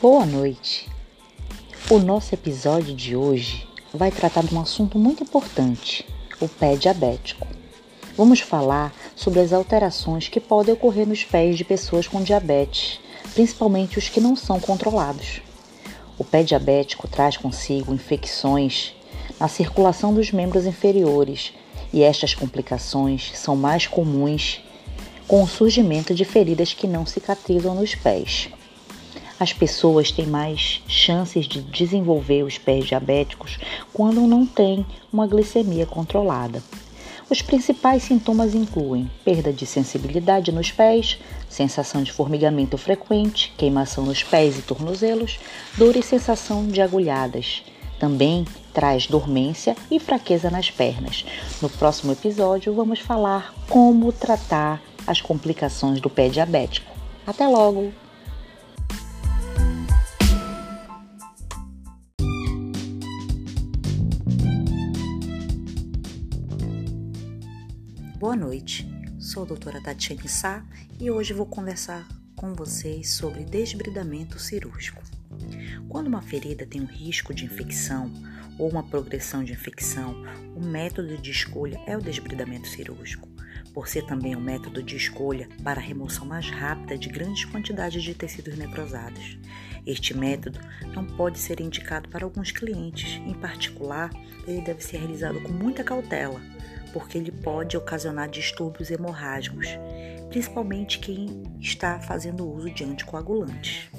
Boa noite. O nosso episódio de hoje vai tratar de um assunto muito importante, o pé diabético. Vamos falar sobre as alterações que podem ocorrer nos pés de pessoas com diabetes, principalmente os que não são controlados. O pé diabético traz consigo infecções na circulação dos membros inferiores e estas complicações são mais comuns com o surgimento de feridas que não cicatrizam nos pés. As pessoas têm mais chances de desenvolver os pés diabéticos quando não têm uma glicemia controlada. Os principais sintomas incluem perda de sensibilidade nos pés, sensação de formigamento frequente, queimação nos pés e tornozelos, dor e sensação de agulhadas. Também traz dormência e fraqueza nas pernas. No próximo episódio, vamos falar como tratar as complicações do pé diabético. Até logo! Boa noite, sou a doutora Tatiane Sá e hoje vou conversar com vocês sobre desbridamento cirúrgico. Quando uma ferida tem um risco de infecção ou uma progressão de infecção, o método de escolha é o desbridamento cirúrgico por ser também um método de escolha para a remoção mais rápida de grandes quantidades de tecidos necrosados. Este método não pode ser indicado para alguns clientes, em particular, ele deve ser realizado com muita cautela, porque ele pode ocasionar distúrbios hemorrágicos, principalmente quem está fazendo uso de anticoagulantes.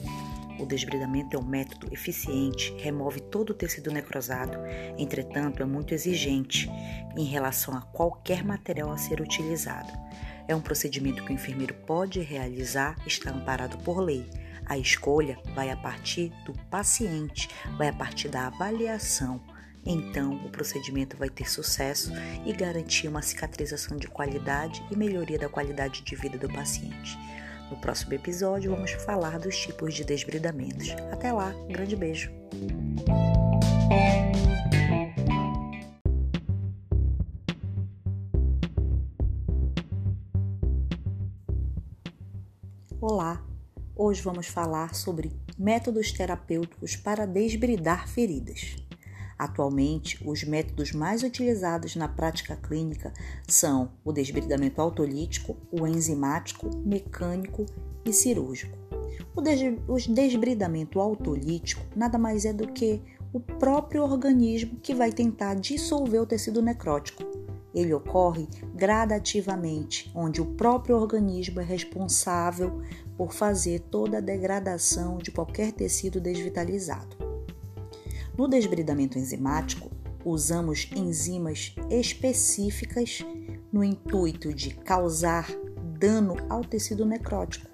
O desbridamento é um método eficiente, remove todo o tecido necrosado, entretanto, é muito exigente em relação a qualquer material a ser utilizado. É um procedimento que o enfermeiro pode realizar, está amparado por lei. A escolha vai a partir do paciente, vai a partir da avaliação. Então, o procedimento vai ter sucesso e garantir uma cicatrização de qualidade e melhoria da qualidade de vida do paciente. No próximo episódio, vamos falar dos tipos de desbridamentos. Até lá, grande beijo! Olá! Hoje vamos falar sobre métodos terapêuticos para desbridar feridas. Atualmente, os métodos mais utilizados na prática clínica são o desbridamento autolítico, o enzimático, mecânico e cirúrgico. O, des o desbridamento autolítico nada mais é do que o próprio organismo que vai tentar dissolver o tecido necrótico. Ele ocorre gradativamente, onde o próprio organismo é responsável por fazer toda a degradação de qualquer tecido desvitalizado. No desbridamento enzimático, usamos enzimas específicas no intuito de causar dano ao tecido necrótico,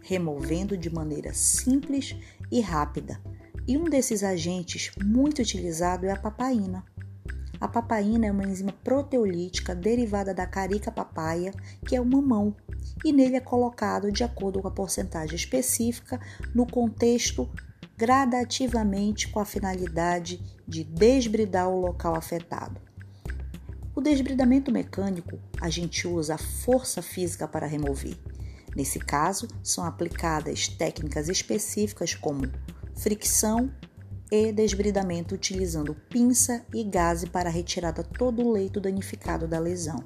removendo de maneira simples e rápida. E um desses agentes muito utilizado é a papaina. A papaina é uma enzima proteolítica derivada da carica papaya, que é o mamão, e nele é colocado de acordo com a porcentagem específica no contexto gradativamente com a finalidade de desbridar o local afetado. O desbridamento mecânico, a gente usa a força física para remover. Nesse caso, são aplicadas técnicas específicas como fricção e desbridamento utilizando pinça e gaze para retirada todo o leito danificado da lesão.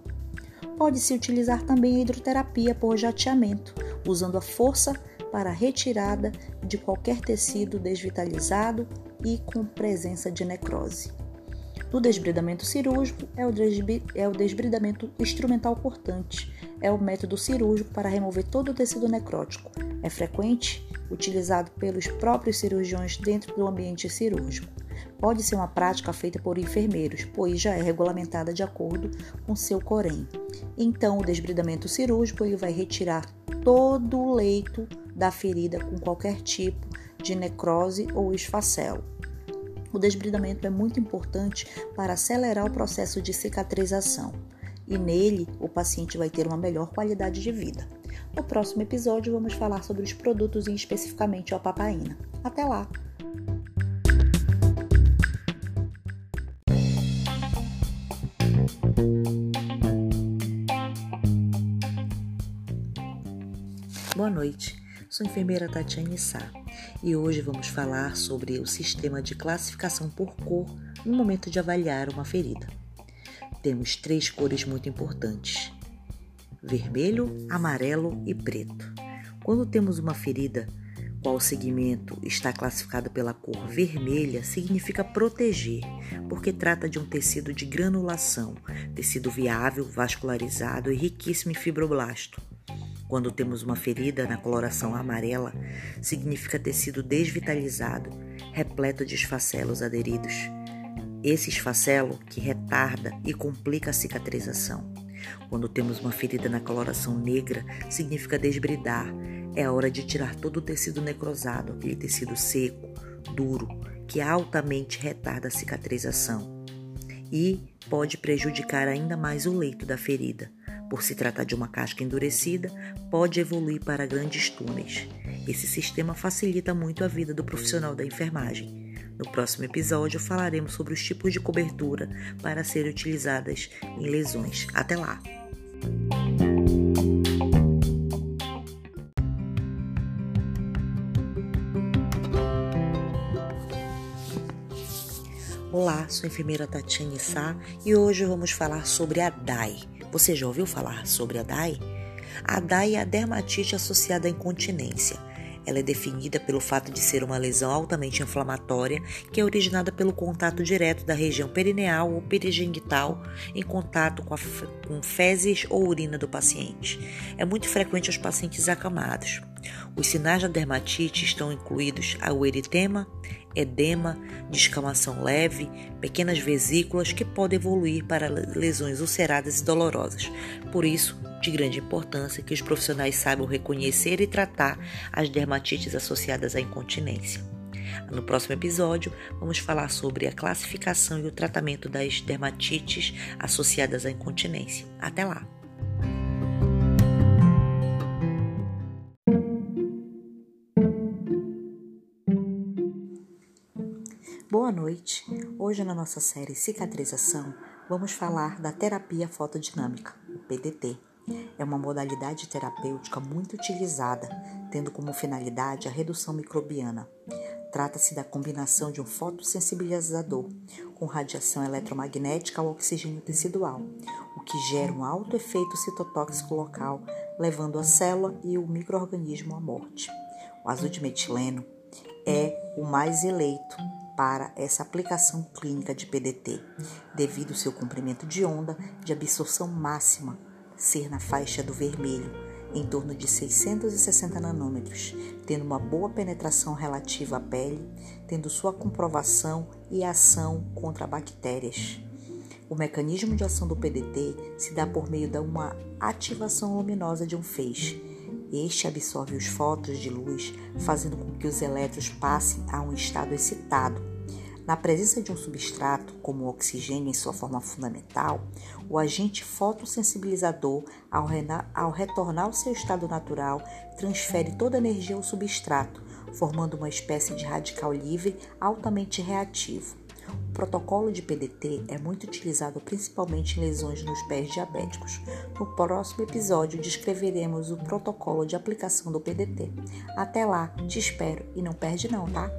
Pode-se utilizar também a hidroterapia por jateamento, usando a força para retirada de qualquer tecido desvitalizado e com presença de necrose. No desbridamento cirúrgico, é o, é o desbridamento instrumental cortante. É o método cirúrgico para remover todo o tecido necrótico. É frequente, utilizado pelos próprios cirurgiões dentro do ambiente cirúrgico. Pode ser uma prática feita por enfermeiros, pois já é regulamentada de acordo com seu corém. Então, o desbridamento cirúrgico ele vai retirar todo o leito da ferida com qualquer tipo de necrose ou esfacelo. O desbridamento é muito importante para acelerar o processo de cicatrização e nele o paciente vai ter uma melhor qualidade de vida. No próximo episódio vamos falar sobre os produtos e especificamente a papaina. Até lá! Boa noite. Sou enfermeira Tatiane Sá e hoje vamos falar sobre o sistema de classificação por cor no momento de avaliar uma ferida. Temos três cores muito importantes: vermelho, amarelo e preto. Quando temos uma ferida qual segmento está classificado pela cor vermelha, significa proteger, porque trata de um tecido de granulação, tecido viável, vascularizado e riquíssimo em fibroblasto. Quando temos uma ferida na coloração amarela, significa tecido desvitalizado, repleto de esfacelos aderidos. Esse esfacelo que retarda e complica a cicatrização. Quando temos uma ferida na coloração negra, significa desbridar. É hora de tirar todo o tecido necrosado, aquele tecido seco, duro, que altamente retarda a cicatrização e pode prejudicar ainda mais o leito da ferida. Por se tratar de uma casca endurecida, pode evoluir para grandes túneis. Esse sistema facilita muito a vida do profissional da enfermagem. No próximo episódio falaremos sobre os tipos de cobertura para serem utilizadas em lesões. Até lá! Olá, sou a enfermeira Tatiane Sá e hoje vamos falar sobre a DAI você já ouviu falar sobre a DAI? A DAI é a dermatite associada à incontinência. Ela é definida pelo fato de ser uma lesão altamente inflamatória que é originada pelo contato direto da região perineal ou perigengital em contato com, com fezes ou urina do paciente. É muito frequente aos pacientes acamados. Os sinais da dermatite estão incluídos o eritema, edema, descamação leve, pequenas vesículas que podem evoluir para lesões ulceradas e dolorosas. Por isso, de grande importância que os profissionais saibam reconhecer e tratar as dermatites associadas à incontinência. No próximo episódio, vamos falar sobre a classificação e o tratamento das dermatites associadas à incontinência. Até lá! Boa noite! Hoje, na nossa série Cicatrização, vamos falar da terapia fotodinâmica, o PDT. É uma modalidade terapêutica muito utilizada, tendo como finalidade a redução microbiana. Trata-se da combinação de um fotossensibilizador com radiação eletromagnética ao oxigênio tecidual, o que gera um alto efeito citotóxico local, levando a célula e o microorganismo à morte. O azul de metileno é o mais eleito para essa aplicação clínica de PDT, devido ao seu comprimento de onda de absorção máxima ser na faixa do vermelho, em torno de 660 nanômetros, tendo uma boa penetração relativa à pele, tendo sua comprovação e ação contra bactérias. O mecanismo de ação do PDT se dá por meio de uma ativação luminosa de um feixe. Este absorve os fótons de luz, fazendo com que os elétrons passem a um estado excitado, na presença de um substrato, como o oxigênio em sua forma fundamental, o agente fotossensibilizador, ao, ao retornar ao seu estado natural, transfere toda a energia ao substrato, formando uma espécie de radical livre altamente reativo. O protocolo de PDT é muito utilizado principalmente em lesões nos pés diabéticos. No próximo episódio descreveremos o protocolo de aplicação do PDT. Até lá, te espero e não perde não, tá?